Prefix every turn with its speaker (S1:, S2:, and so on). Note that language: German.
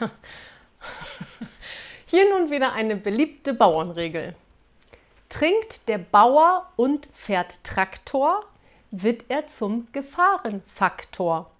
S1: Hier nun wieder eine beliebte Bauernregel. Trinkt der Bauer und fährt Traktor, wird er zum Gefahrenfaktor.